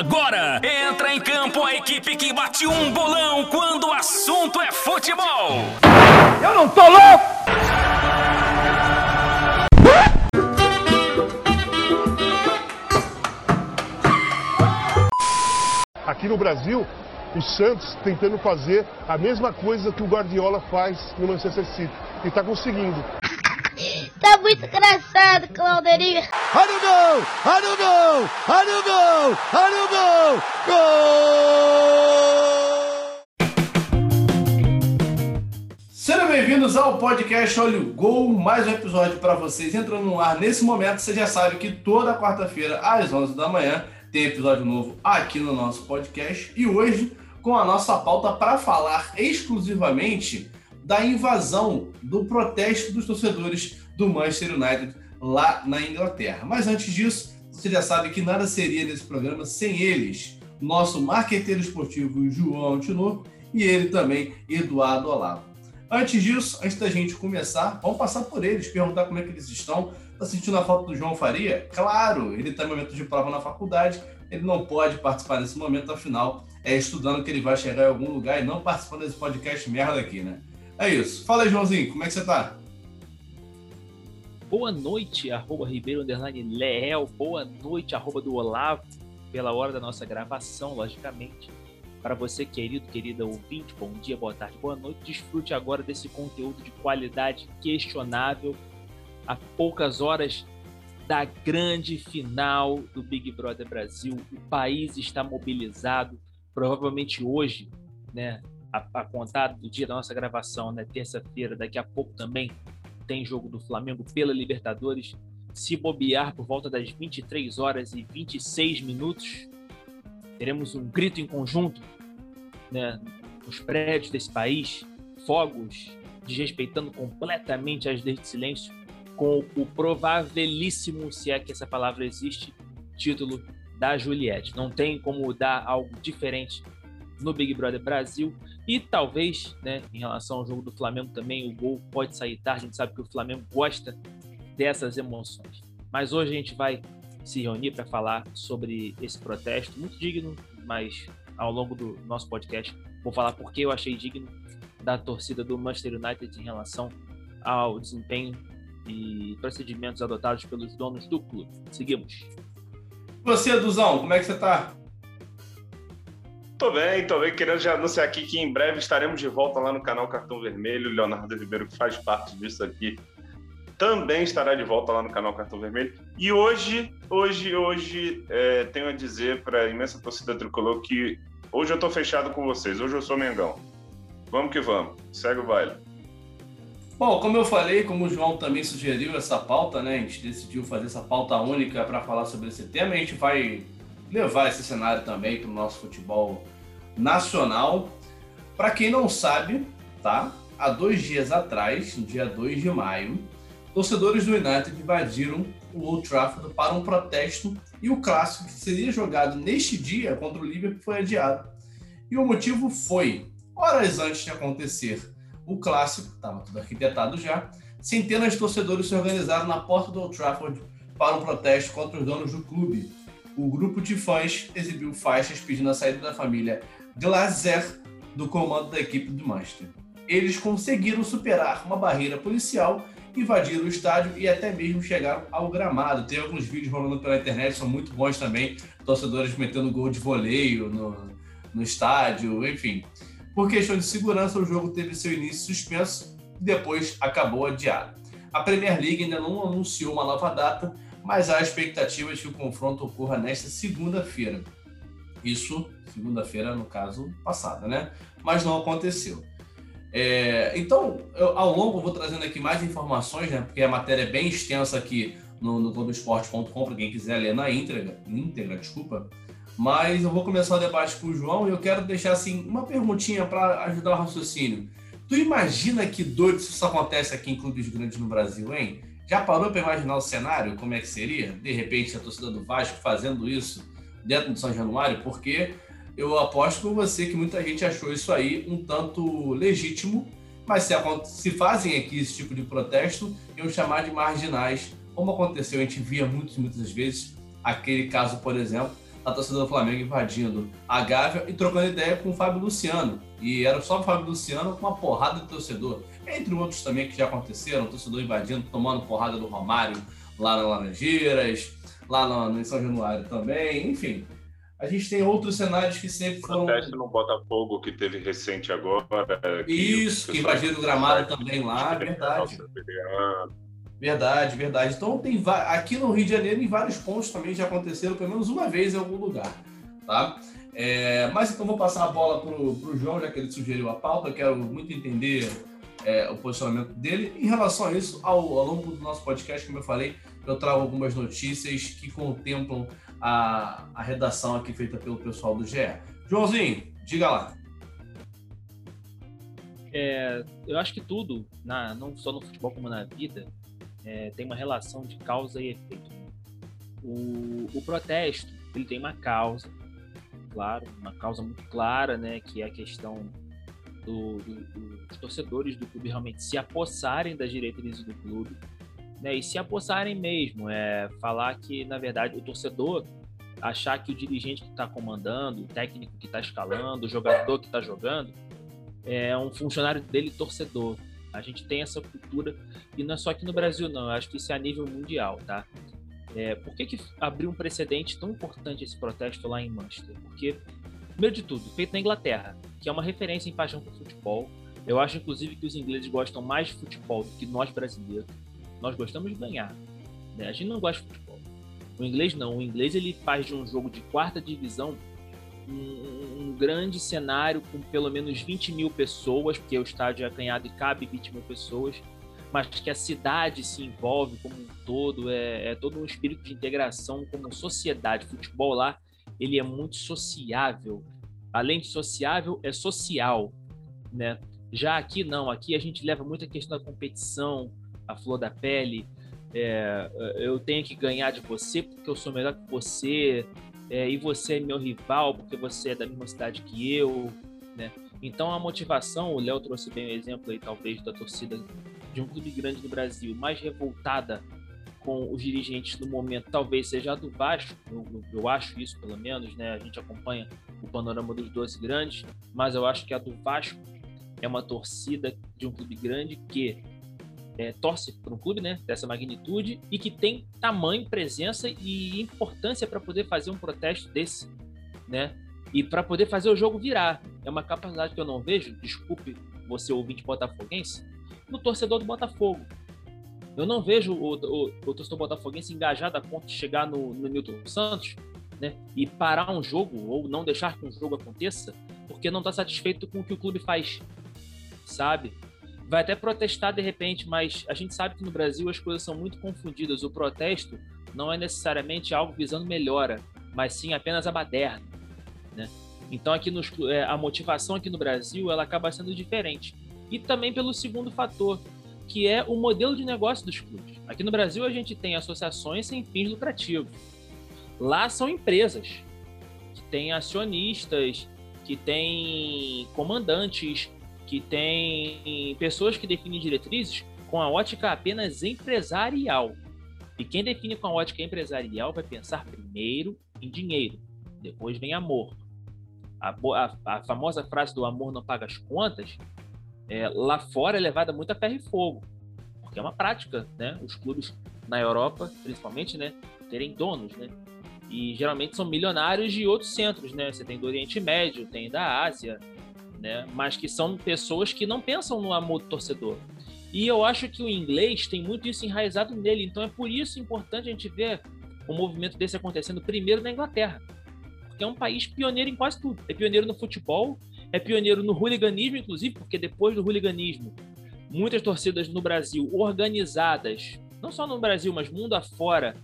agora entra em campo a equipe que bate um bolão quando o assunto é futebol. Eu não tô louco! Aqui no Brasil, o Santos tentando fazer a mesma coisa que o Guardiola faz no Manchester City. E está conseguindo. Tá muito engraçado, Claudeirinho. Olha o gol! Olha o gol! Olha o gol! Olha o gol! Gol! Sejam bem-vindos ao podcast Olha o Gol, mais um episódio para vocês entrando no ar nesse momento. Você já sabe que toda quarta-feira, às 11 da manhã, tem episódio novo aqui no nosso podcast. E hoje, com a nossa pauta para falar exclusivamente da invasão, do protesto dos torcedores do Manchester United lá na Inglaterra. Mas antes disso, você já sabe que nada seria nesse programa sem eles. Nosso marqueteiro esportivo João Antinor e ele também, Eduardo Olavo. Antes disso, antes da gente começar, vamos passar por eles, perguntar como é que eles estão. Tá sentindo a falta do João Faria? Claro, ele está em momento de prova na faculdade, ele não pode participar nesse momento, afinal, é estudando que ele vai chegar em algum lugar e não participando desse podcast merda aqui, né? É isso. Fala Joãozinho, como é que você tá? Boa noite, arroba Ribeiro Underline Leel. Boa noite, arroba do Olavo, pela hora da nossa gravação, logicamente. Para você, querido, querida ouvinte, bom dia, boa tarde, boa noite. Desfrute agora desse conteúdo de qualidade questionável. Há poucas horas da grande final do Big Brother Brasil. O país está mobilizado. Provavelmente hoje, né, a, a do dia da nossa gravação, né, terça-feira, daqui a pouco também tem jogo do Flamengo pela Libertadores. Se bobear por volta das 23 horas e 26 minutos, teremos um grito em conjunto né, nos prédios desse país, fogos, desrespeitando completamente as leis de silêncio, com o provavelíssimo, se é que essa palavra existe, título da Juliette. Não tem como dar algo diferente no Big Brother Brasil. E talvez, né, em relação ao jogo do Flamengo também, o gol pode sair tarde. A gente sabe que o Flamengo gosta dessas emoções. Mas hoje a gente vai se reunir para falar sobre esse protesto, muito digno, mas ao longo do nosso podcast vou falar porque eu achei digno da torcida do Manchester United em relação ao desempenho e procedimentos adotados pelos donos do clube. Seguimos. Você, Duzão, como é que você tá? Tô bem, tô bem. Querendo já anunciar aqui que em breve estaremos de volta lá no canal Cartão Vermelho. Leonardo Ribeiro, que faz parte disso aqui, também estará de volta lá no canal Cartão Vermelho. E hoje, hoje, hoje, é, tenho a dizer para a imensa torcida tricolor que hoje eu tô fechado com vocês. Hoje eu sou Mengão. Vamos que vamos. Segue o baile. Bom, como eu falei, como o João também sugeriu essa pauta, né? A gente decidiu fazer essa pauta única para falar sobre esse tema. A gente vai levar esse cenário também para o nosso futebol nacional. Para quem não sabe, tá? Há dois dias atrás, no dia 2 de maio, torcedores do United invadiram o Old Trafford para um protesto e o clássico que seria jogado neste dia contra o Liverpool foi adiado. E o motivo foi, horas antes de acontecer o clássico, estava tudo arquitetado já, centenas de torcedores se organizaram na porta do Old Trafford para um protesto contra os donos do clube. O grupo de fãs exibiu faixas pedindo a saída da família Glazer do comando da equipe do Manchester. Eles conseguiram superar uma barreira policial, invadiram o estádio e até mesmo chegaram ao gramado. Tem alguns vídeos rolando pela internet, são muito bons também, torcedores metendo gol de voleio no, no estádio, enfim. Por questão de segurança, o jogo teve seu início suspenso e depois acabou adiado. A Premier League ainda não anunciou uma nova data, mas há expectativas que o confronto ocorra nesta segunda-feira. Isso, segunda-feira, no caso, passada, né? Mas não aconteceu. É, então, eu, ao longo, eu vou trazendo aqui mais informações, né? Porque a matéria é bem extensa aqui no, no Globoesporte.com, para quem quiser ler na íntegra, íntegra, desculpa. Mas eu vou começar o debate com o João e eu quero deixar assim uma perguntinha para ajudar o raciocínio. Tu imagina que doido isso acontece aqui em clubes grandes no Brasil, hein? Já parou para imaginar o cenário? Como é que seria? De repente, a torcida do Vasco fazendo isso dentro do São Januário? Porque eu aposto com você que muita gente achou isso aí um tanto legítimo, mas se, se fazem aqui esse tipo de protesto, iam chamar de marginais, como aconteceu, a gente via muitas, muitas vezes aquele caso, por exemplo, a torcida do Flamengo invadindo a Gávea e trocando ideia com o Fábio Luciano. E era só o Fábio Luciano com uma porrada de torcedor. Entre outros também que já aconteceram, torcedor invadindo, tomando porrada do Romário lá na Laranjeiras, lá no, no São Januário também, enfim. A gente tem outros cenários que sempre foram. Protesto no Botafogo que teve recente agora. Que Isso, que invadiram o gramado também lá, verdade. Verdade, verdade. Então tem aqui no Rio de Janeiro, em vários pontos também já aconteceram, pelo menos uma vez em algum lugar. Tá? É, mas então vou passar a bola para o João, já que ele sugeriu a pauta. Quero muito entender é, o posicionamento dele. Em relação a isso, ao, ao longo do nosso podcast, como eu falei, eu trago algumas notícias que contemplam a, a redação aqui feita pelo pessoal do GE. Joãozinho, diga lá. É, eu acho que tudo, na, não só no futebol como na vida, é, tem uma relação de causa e efeito. O, o protesto ele tem uma causa, claro, uma causa muito clara, né, que é a questão do, do, dos torcedores do clube realmente se apossarem das diretrizes do clube né, e se apossarem mesmo, é falar que na verdade o torcedor achar que o dirigente que está comandando, o técnico que está escalando, o jogador que está jogando é um funcionário dele torcedor. A gente tem essa cultura e não é só aqui no Brasil não, eu acho que isso é a nível mundial, tá? É, por que, que abriu um precedente tão importante esse protesto lá em Manchester? Porque, primeiro de tudo, feito na Inglaterra, que é uma referência em paixão por futebol. Eu acho, inclusive, que os ingleses gostam mais de futebol do que nós brasileiros. Nós gostamos de ganhar. Né? A gente não gosta de futebol. O inglês não. O inglês ele faz de um jogo de quarta divisão um, um grande cenário com pelo menos 20 mil pessoas, porque o estádio é acanhado e cabe 20 mil pessoas, mas que a cidade se envolve como um todo, é, é todo um espírito de integração como sociedade. Futebol lá ele é muito sociável. Além de sociável, é social, né? Já aqui não, aqui a gente leva muito a questão da competição, a flor da pele. É, eu tenho que ganhar de você porque eu sou melhor que você, é, e você é meu rival porque você é da mesma cidade que eu, né? Então a motivação, o Léo trouxe bem o exemplo aí, talvez, da torcida de um clube grande do Brasil, mais revoltada com os dirigentes no momento, talvez seja a do Vasco, eu, eu, acho isso pelo menos, né? A gente acompanha o panorama dos 12 grandes, mas eu acho que a do Vasco é uma torcida de um clube grande que é, torce para um clube né, dessa magnitude e que tem tamanho, presença e importância para poder fazer um protesto desse, né? E para poder fazer o jogo virar. É uma capacidade que eu não vejo, desculpe você ouvinte botafoguense, no torcedor do Botafogo. Eu não vejo o, o, o torcedor botafoguense engajado a ponto de chegar no, no Newton Santos né, e parar um jogo ou não deixar que um jogo aconteça porque não está satisfeito com o que o clube faz, sabe? vai até protestar de repente, mas a gente sabe que no Brasil as coisas são muito confundidas. O protesto não é necessariamente algo visando melhora, mas sim apenas a baderna, né? Então aqui nos, é, a motivação aqui no Brasil ela acaba sendo diferente e também pelo segundo fator que é o modelo de negócio dos clubes. Aqui no Brasil a gente tem associações sem fins lucrativos. Lá são empresas que têm acionistas, que têm comandantes, que tem pessoas que definem diretrizes com a ótica apenas empresarial. E quem define com a ótica empresarial vai pensar primeiro em dinheiro, depois vem amor. A, a, a famosa frase do amor não paga as contas, é, lá fora é levada muito a ferro e fogo, porque é uma prática, né? Os clubes na Europa, principalmente, né, terem donos, né? E geralmente são milionários de outros centros, né? Você tem do Oriente Médio, tem da Ásia, né? Mas que são pessoas que não pensam no amor do torcedor. E eu acho que o inglês tem muito isso enraizado nele, então é por isso importante a gente ver um movimento desse acontecendo primeiro na Inglaterra, porque é um país pioneiro em quase tudo. É pioneiro no futebol, é pioneiro no hooliganismo, inclusive, porque depois do hooliganismo, muitas torcidas no Brasil organizadas, não só no Brasil, mas mundo afora,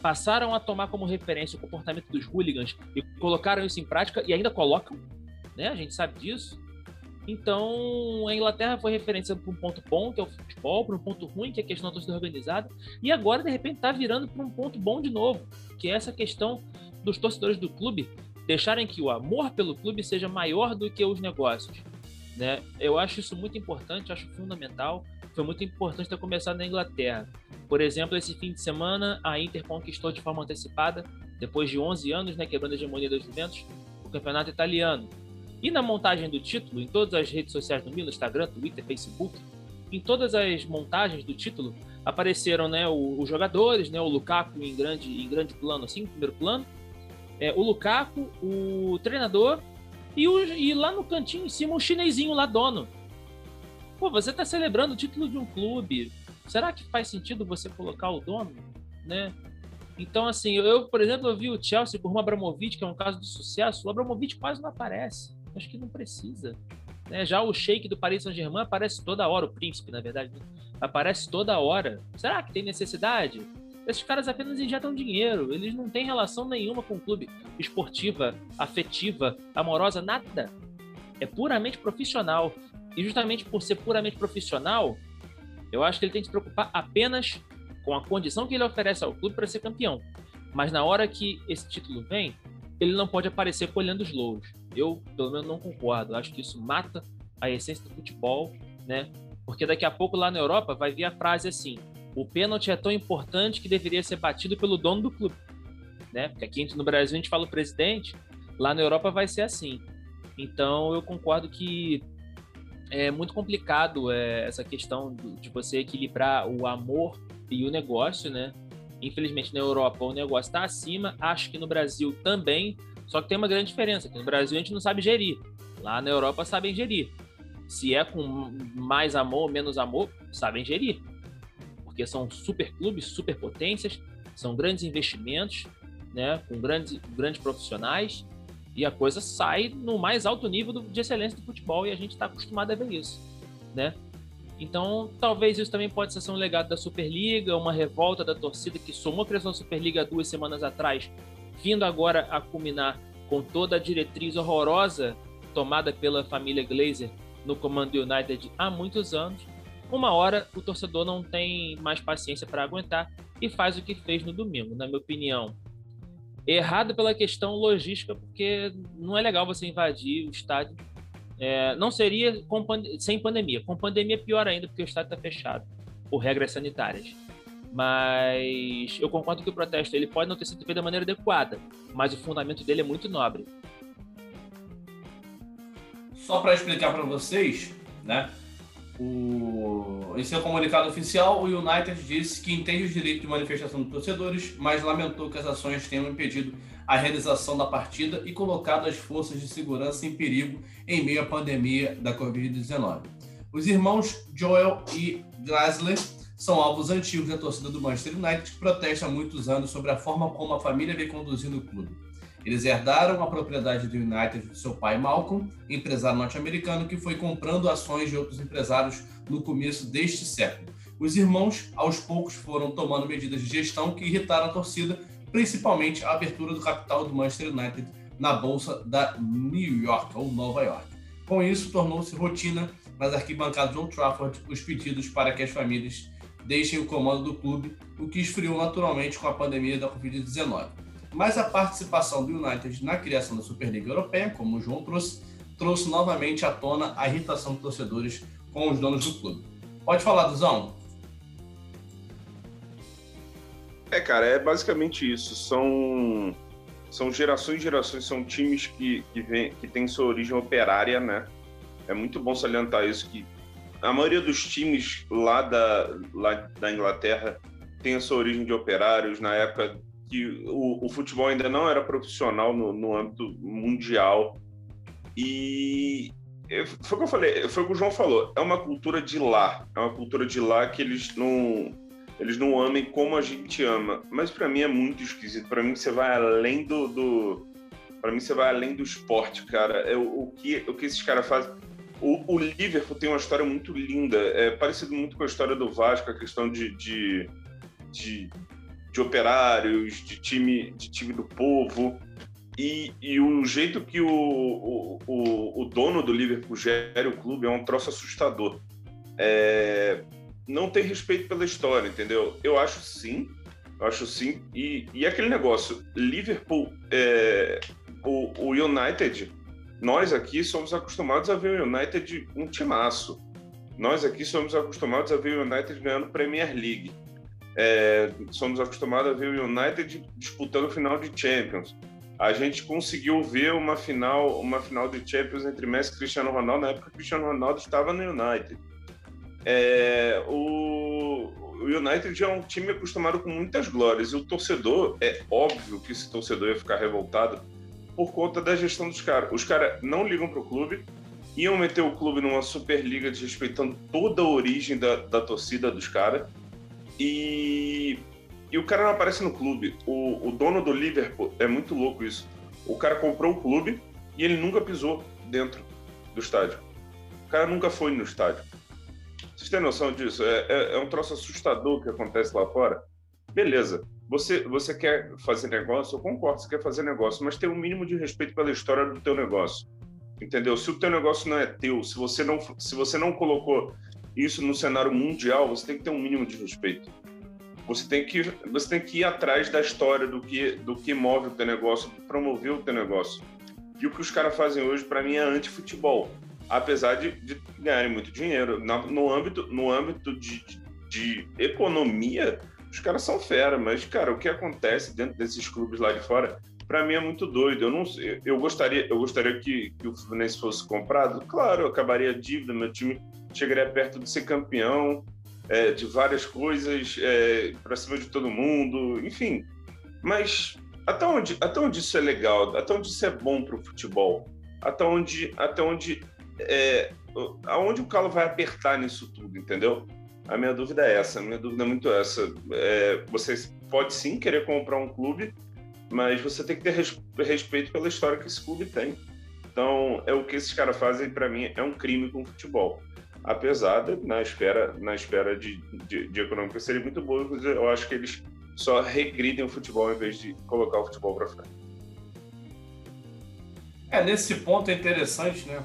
passaram a tomar como referência o comportamento dos hooligans e colocaram isso em prática e ainda colocam né? A gente sabe disso. Então, a Inglaterra foi referência para um ponto bom, que é o futebol, para um ponto ruim, que é a questão da torcida organizada, e agora, de repente, está virando para um ponto bom de novo, que é essa questão dos torcedores do clube deixarem que o amor pelo clube seja maior do que os negócios. Né? Eu acho isso muito importante, acho fundamental. Foi muito importante ter começado na Inglaterra. Por exemplo, esse fim de semana, a Inter conquistou de forma antecipada depois de 11 anos, né, quebrando a hegemonia da Juventus, o campeonato italiano. E na montagem do título, em todas as redes sociais do Milan, Instagram, Twitter, Facebook, em todas as montagens do título, apareceram né, os jogadores, né, o Lukaku em grande, em grande plano, assim, primeiro plano, é, o Lukaku, o treinador e, o, e lá no cantinho em cima o chinesinho lá, dono. Pô, você está celebrando o título de um clube. Será que faz sentido você colocar o dono, né? Então, assim, eu, por exemplo, eu vi o Chelsea por uma Abramovich, que é um caso de sucesso. O Abramovich quase não aparece. Acho que não precisa. Né? Já o Sheik do Paris Saint-Germain aparece toda hora, o príncipe, na verdade, né? aparece toda hora. Será que tem necessidade? Esses caras apenas injetam dinheiro, eles não têm relação nenhuma com o clube, esportiva, afetiva, amorosa, nada. É puramente profissional. E justamente por ser puramente profissional, eu acho que ele tem que se preocupar apenas com a condição que ele oferece ao clube para ser campeão. Mas na hora que esse título vem, ele não pode aparecer colhendo os louros. Eu, pelo menos, não concordo. Acho que isso mata a essência do futebol, né? Porque daqui a pouco lá na Europa vai vir a frase assim: o pênalti é tão importante que deveria ser batido pelo dono do clube, né? Porque aqui no Brasil a gente fala o presidente, lá na Europa vai ser assim. Então eu concordo que é muito complicado é, essa questão de você equilibrar o amor e o negócio, né? Infelizmente na Europa o negócio está acima, acho que no Brasil também, só que tem uma grande diferença, que no Brasil a gente não sabe gerir, lá na Europa sabem gerir. Se é com mais amor, menos amor, sabem gerir. Porque são super clubes, super potências, são grandes investimentos, né, com grandes, grandes profissionais, e a coisa sai no mais alto nível do, de excelência do futebol, e a gente está acostumado a ver isso, né? Então, talvez isso também pode ser um legado da Superliga, uma revolta da torcida que somou a criação da Superliga duas semanas atrás, vindo agora a culminar com toda a diretriz horrorosa tomada pela família Glazer no comando do United há muitos anos. Uma hora o torcedor não tem mais paciência para aguentar e faz o que fez no domingo, na minha opinião. Errado pela questão logística, porque não é legal você invadir o estádio é, não seria com, sem pandemia. Com pandemia, pior ainda, porque o estádio está fechado por regras sanitárias. Mas eu concordo que o protesto ele pode não ter sido feito da maneira adequada, mas o fundamento dele é muito nobre. Só para explicar para vocês, né? O... Em seu comunicado oficial, o United disse que entende o direito de manifestação dos torcedores, mas lamentou que as ações tenham impedido a realização da partida e colocado as forças de segurança em perigo em meio à pandemia da Covid-19. Os irmãos Joel e Glasler são alvos antigos da torcida do Manchester United que protesta há muitos anos sobre a forma como a família vem conduzindo o clube. Eles herdaram a propriedade do United de seu pai Malcolm, empresário norte-americano que foi comprando ações de outros empresários no começo deste século. Os irmãos, aos poucos, foram tomando medidas de gestão que irritaram a torcida, principalmente a abertura do capital do Manchester United na bolsa da New York ou Nova York. Com isso, tornou-se rotina nas arquibancadas de Old Trafford os pedidos para que as famílias deixem o comando do clube, o que esfriou naturalmente com a pandemia da Covid-19 mas a participação do United na criação da Superliga Europeia, como o João trouxe, trouxe novamente à tona a irritação dos torcedores com os donos do clube. Pode falar, Duzão? É, cara, é basicamente isso. São, são gerações e gerações, são times que, que, vem, que têm sua origem operária, né? É muito bom salientar isso, que a maioria dos times lá da, lá da Inglaterra tem a sua origem de operários. Na época que o, o futebol ainda não era profissional no, no âmbito mundial. E foi o que eu falei, foi o que o João falou. É uma cultura de lá, é uma cultura de lá que eles não eles não amem como a gente ama. Mas para mim é muito esquisito. Para mim você vai além do, do para mim você vai além do esporte, cara. É o, o que o que esses caras fazem. O, o, Liverpool tem uma história muito linda, é parecido muito com a história do Vasco, a questão de, de, de de operários, de time, de time do povo. E, e o jeito que o, o, o, dono do Liverpool gere o clube é um troço assustador. É, não tem respeito pela história, entendeu? Eu acho sim, eu acho sim. E, e aquele negócio, Liverpool, é, o, o United, nós aqui somos acostumados a ver o United um timaço. Nós aqui somos acostumados a ver o United ganhando Premier League. É, somos acostumados a ver o United disputando final de Champions. A gente conseguiu ver uma final, uma final de Champions entre Messi e Cristiano Ronaldo, na época que Cristiano Ronaldo estava no United. É, o, o United é um time acostumado com muitas glórias, e o torcedor, é óbvio que esse torcedor ia ficar revoltado por conta da gestão dos caras. Os caras não ligam para o clube, iam meter o clube numa Superliga desrespeitando toda a origem da, da torcida dos caras, e, e o cara não aparece no clube. O, o dono do Liverpool, é muito louco isso. O cara comprou o clube e ele nunca pisou dentro do estádio. O cara nunca foi no estádio. Vocês têm noção disso? É, é, é um troço assustador que acontece lá fora. Beleza, você, você quer fazer negócio, eu concordo, você quer fazer negócio, mas tem um mínimo de respeito pela história do teu negócio. Entendeu? Se o teu negócio não é teu, se você não, se você não colocou isso no cenário mundial, você tem que ter um mínimo de respeito. Você tem que, você tem que ir atrás da história do que, do que move o teu negócio, promover o teu negócio. E o que os caras fazem hoje, para mim, é anti-futebol. Apesar de, de, ganharem muito dinheiro. no âmbito, no âmbito de, de, de economia, os caras são fera. Mas, cara, o que acontece dentro desses clubes lá de fora, para mim é muito doido. Eu não eu gostaria, eu gostaria que, que o Fluminense fosse comprado. Claro, eu acabaria a dívida, meu time chegaria perto de ser campeão, é, de várias coisas, é, para cima de todo mundo, enfim. Mas até onde, até onde isso é legal? Até onde isso é bom para o futebol? Até onde, até onde, é, aonde o calo vai apertar nisso tudo, entendeu? A minha dúvida é essa, a minha dúvida é muito essa. É, você pode sim querer comprar um clube, mas você tem que ter respeito pela história que esse clube tem. Então, é o que esses caras fazem, para mim, é um crime com o futebol apesar de, na esfera, na esfera de, de, de econômica seria muito boa, eu acho que eles só regridem o futebol em vez de colocar o futebol para frente. É, nesse ponto é interessante, né?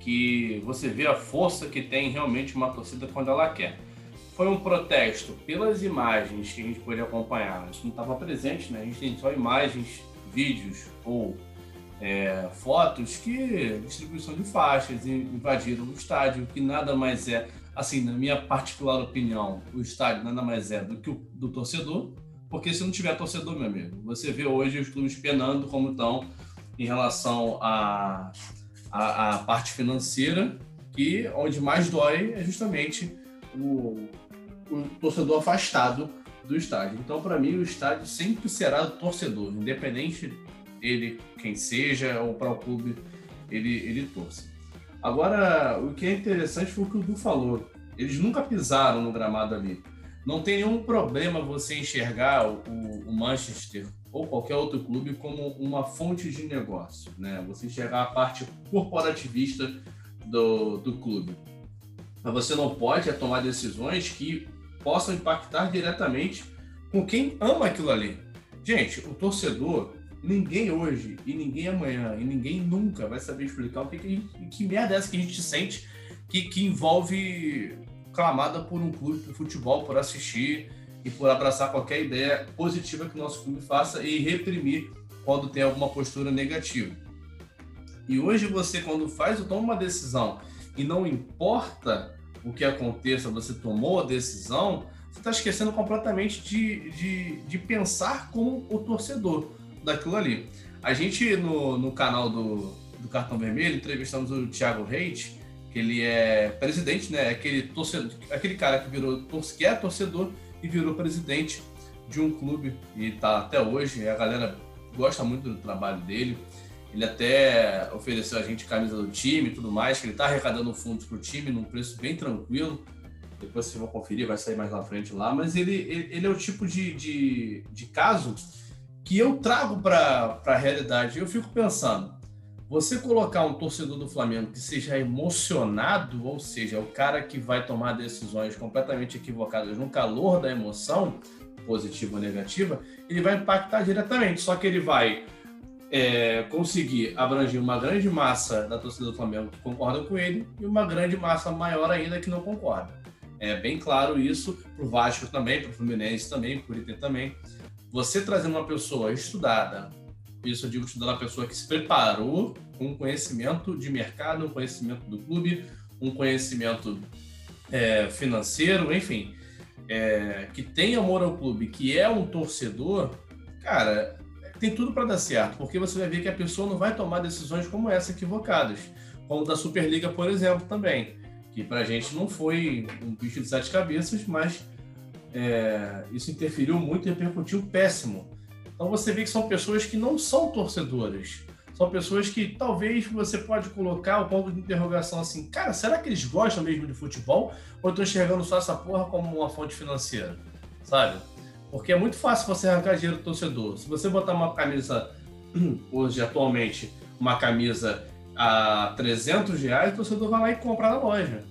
Que você vê a força que tem realmente uma torcida quando ela quer. Foi um protesto pelas imagens que a gente pôde acompanhar. Gente não estava presente, né? A gente tem só imagens, vídeos ou é, fotos que distribuição de faixas invadiram o estádio, que nada mais é, assim, na minha particular opinião, o estádio nada mais é do que o do torcedor, porque se não tiver torcedor, meu amigo, você vê hoje os clubes penando como estão em relação à a, a, parte financeira, que onde mais dói é justamente o, o torcedor afastado do estádio. Então, para mim, o estádio sempre será do torcedor, independente ele, quem seja, ou para o clube ele, ele torça. Agora, o que é interessante foi o que o Du falou. Eles nunca pisaram no gramado ali. Não tem nenhum problema você enxergar o, o Manchester ou qualquer outro clube como uma fonte de negócio, né? Você enxergar a parte corporativista do, do clube. Mas você não pode tomar decisões que possam impactar diretamente com quem ama aquilo ali. Gente, o torcedor, ninguém hoje, e ninguém amanhã, e ninguém nunca vai saber explicar o que, que, que merda é essa que a gente sente que, que envolve clamada por um clube, por futebol, por assistir e por abraçar qualquer ideia positiva que o nosso clube faça e reprimir quando tem alguma postura negativa. E hoje você, quando faz ou toma uma decisão e não importa o que aconteça, você tomou a decisão, você está esquecendo completamente de, de, de pensar como o torcedor daquilo ali. A gente, no, no canal do, do Cartão Vermelho, entrevistamos o Thiago Reis, que ele é presidente, né? Aquele, torcedor, aquele cara que, virou, que é torcedor e virou presidente de um clube e tá até hoje. A galera gosta muito do trabalho dele. Ele até ofereceu a gente camisa do time e tudo mais, que ele tá arrecadando fundos pro time num preço bem tranquilo. Depois vocês vão conferir, vai sair mais na frente lá. Mas ele, ele, ele é o tipo de, de, de caso que eu trago para a realidade. Eu fico pensando, você colocar um torcedor do Flamengo que seja emocionado, ou seja, o cara que vai tomar decisões completamente equivocadas no calor da emoção, positiva ou negativa, ele vai impactar diretamente. Só que ele vai é, conseguir abranger uma grande massa da torcida do Flamengo que concorda com ele e uma grande massa maior ainda que não concorda. É bem claro isso para o Vasco também, para o Fluminense também, para o Inter também você trazendo uma pessoa estudada, isso eu digo estudando uma pessoa que se preparou com conhecimento de mercado, um conhecimento do clube, um conhecimento é, financeiro, enfim. é, que tem amor ao clube, que é um torcedor, cara, tem tudo para dar certo, porque você vai ver que a pessoa não vai tomar decisões como essa equivocadas, como da Superliga, por exemplo, também, que para a gente não foi um bicho de sete cabeças, mas é, isso interferiu muito e repercutiu péssimo. Então você vê que são pessoas que não são torcedoras, são pessoas que talvez você pode colocar o ponto de interrogação assim, cara, será que eles gostam mesmo de futebol ou estão enxergando só essa porra como uma fonte financeira, sabe? Porque é muito fácil você arrancar dinheiro do torcedor. Se você botar uma camisa, hoje, atualmente, uma camisa a 300 reais, o torcedor vai lá e compra na loja.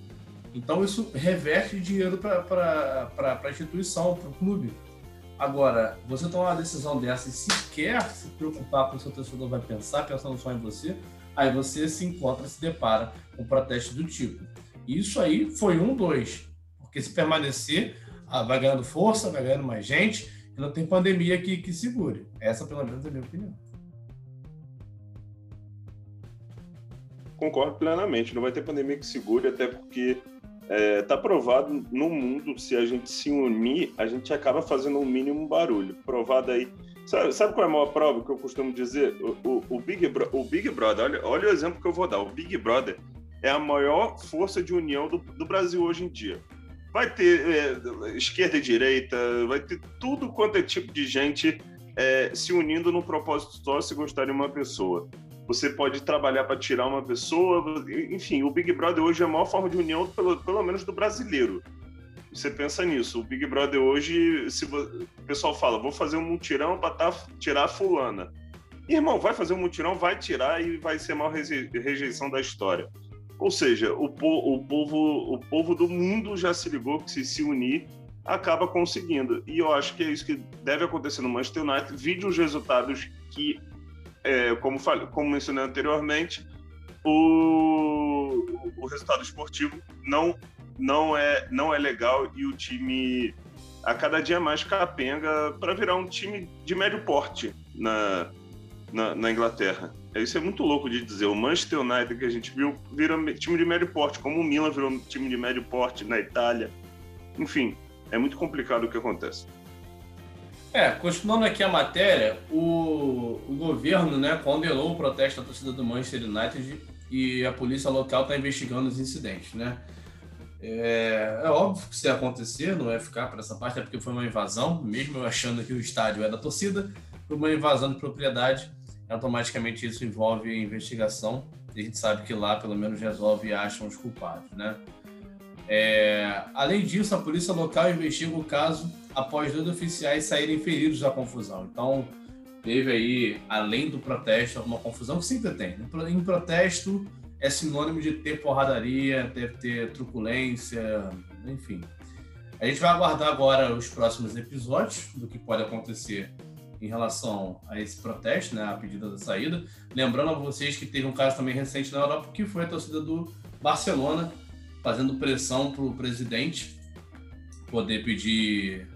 Então isso reverte dinheiro para a instituição, para o clube. Agora, você tomar uma decisão dessa e sequer se preocupar com o seu torcedor vai pensar, pensando só em você, aí você se encontra, se depara com um protesto do tipo. Isso aí foi um, dois. Porque se permanecer, ah, vai ganhando força, vai ganhando mais gente, e não tem pandemia que, que segure. Essa, pelo menos, é a minha opinião. Concordo plenamente. Não vai ter pandemia que segure, até porque é, tá provado no mundo, se a gente se unir, a gente acaba fazendo um mínimo barulho. Provado aí. Sabe, sabe qual é a maior prova que eu costumo dizer? O, o, o Big, Bro, o Big Brother, olha, olha o exemplo que eu vou dar. O Big Brother é a maior força de união do, do Brasil hoje em dia vai ter é, esquerda e direita, vai ter tudo quanto é tipo de gente é, se unindo num propósito só se gostar de uma pessoa. Você pode trabalhar para tirar uma pessoa, enfim, o Big Brother hoje é a maior forma de união, pelo, pelo menos do brasileiro. Você pensa nisso. O Big Brother hoje, se o pessoal fala, vou fazer um mutirão para tá, tirar a fulana. Irmão, vai fazer um mutirão, vai tirar e vai ser a maior rejeição da história. Ou seja, o, po o, povo, o povo do mundo já se ligou que se se unir acaba conseguindo. E eu acho que é isso que deve acontecer no Manchester United. Vide os resultados que, é, como, falei, como mencionei anteriormente, o, o resultado esportivo não, não, é, não é legal e o time a cada dia mais capenga para virar um time de médio porte na, na, na Inglaterra. Isso é muito louco de dizer. O Manchester United que a gente viu vira time de médio porte, como o Milan virou time de médio porte na Itália. Enfim, é muito complicado o que acontece. É, continuando aqui a matéria, o, o governo né, condenou o protesto da torcida do Manchester United e a polícia local está investigando os incidentes. Né? É, é, óbvio que se acontecer, não é ficar para essa parte, é porque foi uma invasão, mesmo eu achando que o estádio é da torcida, foi uma invasão de propriedade automaticamente isso envolve investigação. E a gente sabe que lá, pelo menos, resolve e acham os culpados, né? É, além disso, a polícia local investiga o caso após dois oficiais saírem feridos da confusão. Então, teve aí, além do protesto, alguma confusão que sempre tem. Em protesto é sinônimo de ter porradaria, deve ter truculência, enfim. A gente vai aguardar agora os próximos episódios do que pode acontecer em relação a esse protesto, né, a pedida da saída. Lembrando a vocês que teve um caso também recente na Europa, que foi a torcida do Barcelona fazendo pressão para o presidente poder pedir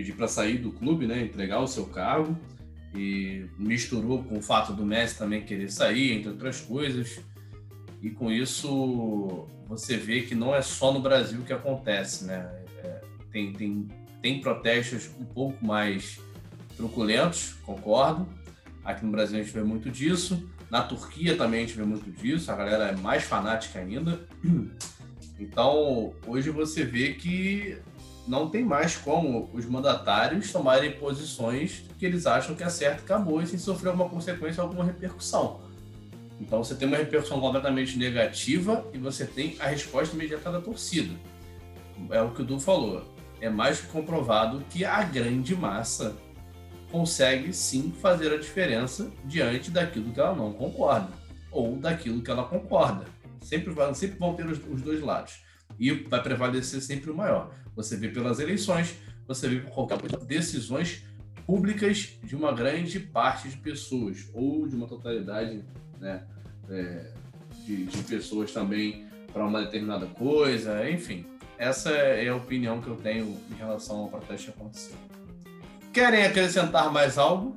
pedir para sair do clube, né, entregar o seu cargo e misturou com o fato do Messi também querer sair, entre outras coisas. E com isso você vê que não é só no Brasil que acontece, né? É, tem, tem, tem protestos um pouco mais truculentos, concordo. Aqui no Brasil a gente vê muito disso. Na Turquia também a gente vê muito disso. A galera é mais fanática ainda. Então, hoje você vê que não tem mais como os mandatários tomarem posições que eles acham que é certo e acabou e sem sofrer alguma consequência, alguma repercussão. Então você tem uma repercussão completamente negativa e você tem a resposta imediata da torcida. É o que o Du falou. É mais comprovado que a grande massa consegue sim fazer a diferença diante daquilo que ela não concorda ou daquilo que ela concorda. Sempre, vai, sempre vão ter os, os dois lados. E vai prevalecer sempre o maior. Você vê pelas eleições, você vê por qualquer decisões públicas de uma grande parte de pessoas, ou de uma totalidade né, é, de, de pessoas também para uma determinada coisa, enfim. Essa é a opinião que eu tenho em relação ao protesto que aconteceu. Querem acrescentar mais algo?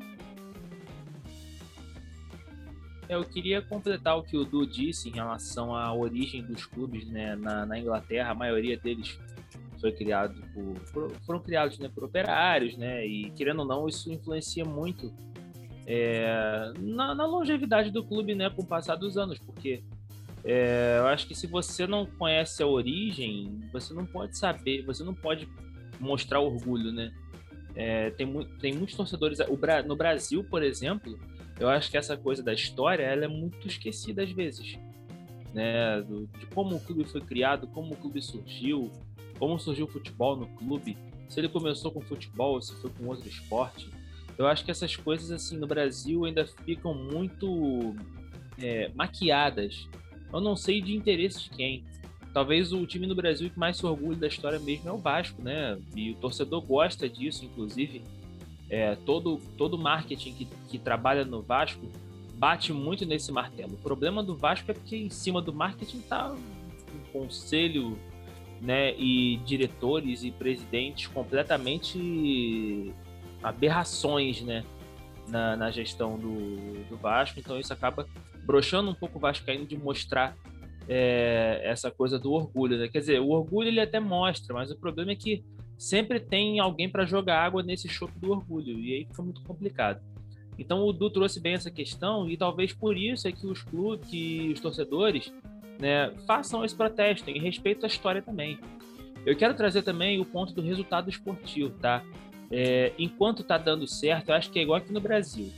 Eu queria completar o que o Du disse em relação à origem dos clubes né, na, na Inglaterra. A maioria deles foi criado por, por, foram criados né, por operários, né? E querendo ou não, isso influencia muito é, na, na, longevidade do clube, né, com o passar dos anos, porque é, eu acho que se você não conhece a origem, você não pode saber, você não pode mostrar orgulho, né? É, tem, tem muitos torcedores. O, no Brasil, por exemplo, eu acho que essa coisa da história ela é muito esquecida às vezes. Né? Do, de como o clube foi criado, como o clube surgiu, como surgiu o futebol no clube, se ele começou com futebol, se foi com outro esporte. Eu acho que essas coisas assim no Brasil ainda ficam muito é, maquiadas. Eu não sei de interesse de quem. Talvez o time no Brasil que mais se orgulha da história mesmo é o Vasco, né? E o torcedor gosta disso, inclusive. É, todo todo marketing que, que trabalha no Vasco bate muito nesse martelo. O problema do Vasco é porque em cima do marketing tá um conselho né, e diretores e presidentes completamente aberrações né, na, na gestão do, do Vasco. Então isso acaba broxando um pouco o Vascaíno de mostrar é, essa coisa do orgulho. Né? Quer dizer, o orgulho ele até mostra, mas o problema é que sempre tem alguém para jogar água nesse choque do orgulho, e aí fica muito complicado. Então o Du trouxe bem essa questão, e talvez por isso é que os clubes, que os torcedores né, façam esse protesto em respeito à história também. Eu quero trazer também o ponto do resultado esportivo, tá? É, enquanto está dando certo, eu acho que é igual aqui no Brasil.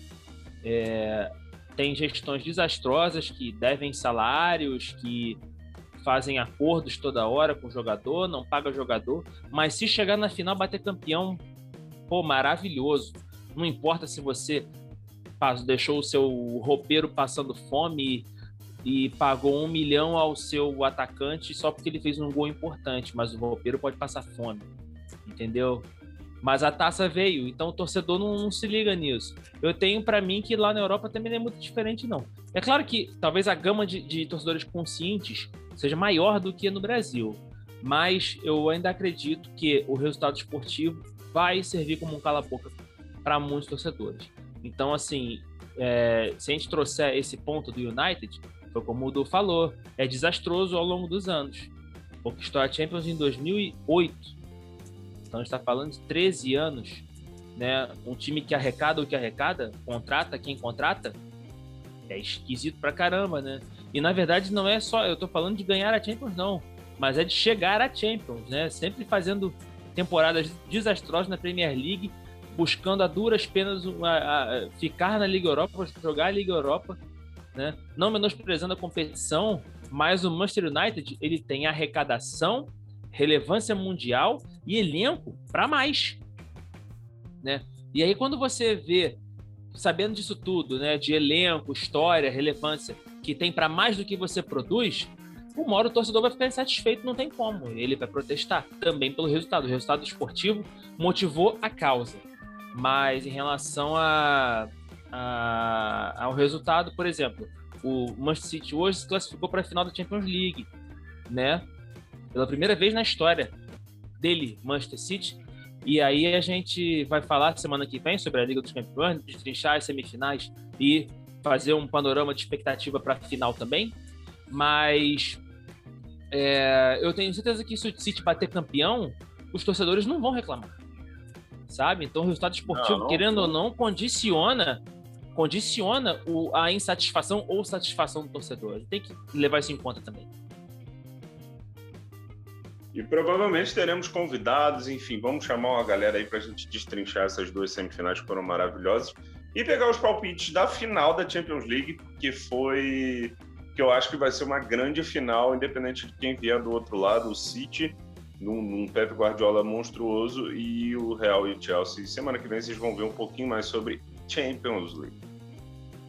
É, tem gestões desastrosas que devem salários, que fazem acordos toda hora com o jogador, não paga jogador, mas se chegar na final bater campeão, pô, maravilhoso. Não importa se você deixou o seu roupeiro passando fome e pagou um milhão ao seu atacante só porque ele fez um gol importante, mas o roupeiro pode passar fome, entendeu? Mas a taça veio, então o torcedor não, não se liga nisso. Eu tenho para mim que lá na Europa também não é muito diferente, não. É claro que talvez a gama de, de torcedores conscientes seja maior do que no Brasil, mas eu ainda acredito que o resultado esportivo vai servir como um cala-boca para muitos torcedores. Então, assim, é, se a gente trouxer esse ponto do United, foi como o Du falou, é desastroso ao longo dos anos. Conquistou a Champions em 2008, então está falando de 13 anos, né? Um time que arrecada o que arrecada, contrata quem contrata, é esquisito pra caramba, né? E na verdade não é só, eu tô falando de ganhar a Champions, não, mas é de chegar a Champions, né? Sempre fazendo temporadas desastrosas na Premier League, buscando a duras penas a, a ficar na Liga Europa, jogar a Liga Europa, né? Não menosprezando a competição, mas o Manchester United ele tem arrecadação relevância mundial e elenco para mais, né? E aí quando você vê, sabendo disso tudo, né, de elenco, história, relevância, que tem para mais do que você produz, o torcedor vai ficar insatisfeito, não tem como. Ele vai protestar também pelo resultado. O resultado esportivo motivou a causa. Mas em relação a, a, ao resultado, por exemplo, o Manchester City hoje se classificou para a final da Champions League, né? pela primeira vez na história dele, Manchester City. E aí a gente vai falar semana que vem sobre a Liga dos Campeões, destrinchar as semifinais e fazer um panorama de expectativa para a final também. Mas é, eu tenho certeza que se o City bater campeão, os torcedores não vão reclamar. Sabe? Então o resultado esportivo, não, não, querendo não. ou não, condiciona condiciona o, a insatisfação ou satisfação do torcedor. Tem que levar isso em conta também. E provavelmente teremos convidados, enfim, vamos chamar uma galera aí para a gente destrinchar essas duas semifinais que foram maravilhosas e pegar os palpites da final da Champions League, que foi que eu acho que vai ser uma grande final, independente de quem vier do outro lado, o City, num, num Pep Guardiola monstruoso, e o Real e o Chelsea. Semana que vem vocês vão ver um pouquinho mais sobre Champions League.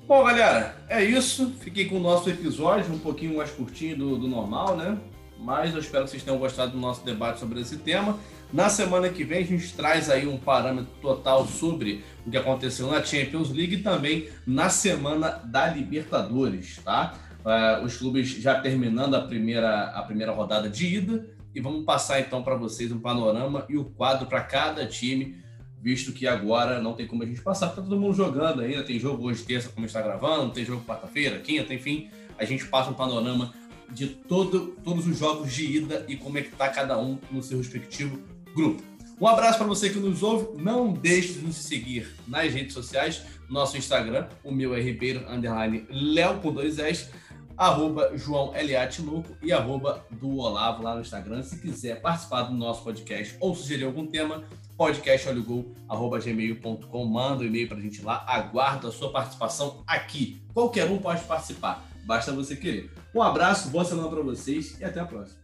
Bom, galera, é isso. Fiquei com o nosso episódio um pouquinho mais curtinho do, do normal, né? mas eu espero que vocês tenham gostado do nosso debate sobre esse tema. Na semana que vem a gente traz aí um parâmetro total sobre o que aconteceu na Champions League e também na semana da Libertadores, tá? Uh, os clubes já terminando a primeira, a primeira rodada de ida e vamos passar então para vocês um panorama e o quadro para cada time, visto que agora não tem como a gente passar, porque tá todo mundo jogando ainda, tem jogo hoje terça como está gravando, tem jogo quarta-feira, quinta, enfim, a gente passa um panorama de todo, todos os jogos de ida e como é que tá cada um no seu respectivo grupo. Um abraço para você que nos ouve. Não deixe de nos seguir nas redes sociais. Nosso Instagram, o meu é Ribeiro, underline Léo com dois S, arroba João Eliatinoco e arroba do Olavo lá no Instagram. Se quiser participar do nosso podcast ou sugerir algum tema, podcastolhogol.gmail.com. Manda um e-mail para a gente lá. Aguardo a sua participação aqui. Qualquer um pode participar. Basta você querer. Um abraço, boa semana para vocês e até a próxima.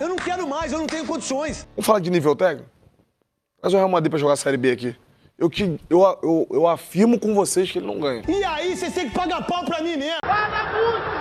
Eu não quero mais, eu não tenho condições. Vamos falar de nível técnico? Traz o Real Madrid pra jogar a Série B aqui. Eu, que, eu, eu, eu afirmo com vocês que ele não ganha. E aí, vocês têm que pagar pau pra mim mesmo. Vagabundo!